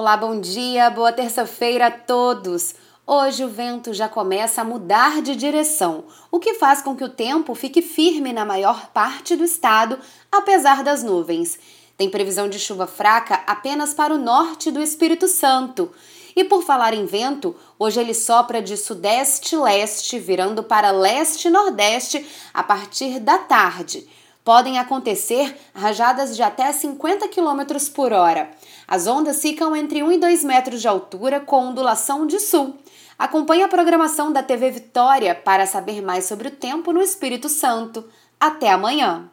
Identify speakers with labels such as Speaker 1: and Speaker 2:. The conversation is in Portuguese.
Speaker 1: Olá, bom dia, boa terça-feira a todos. Hoje o vento já começa a mudar de direção, o que faz com que o tempo fique firme na maior parte do estado, apesar das nuvens. Tem previsão de chuva fraca apenas para o norte do Espírito Santo. E por falar em vento, hoje ele sopra de sudeste-leste, virando para leste-nordeste a partir da tarde podem acontecer rajadas de até 50 km por hora. As ondas ficam entre 1 e 2 metros de altura, com ondulação de sul. Acompanhe a programação da TV Vitória para saber mais sobre o tempo no Espírito Santo. Até amanhã!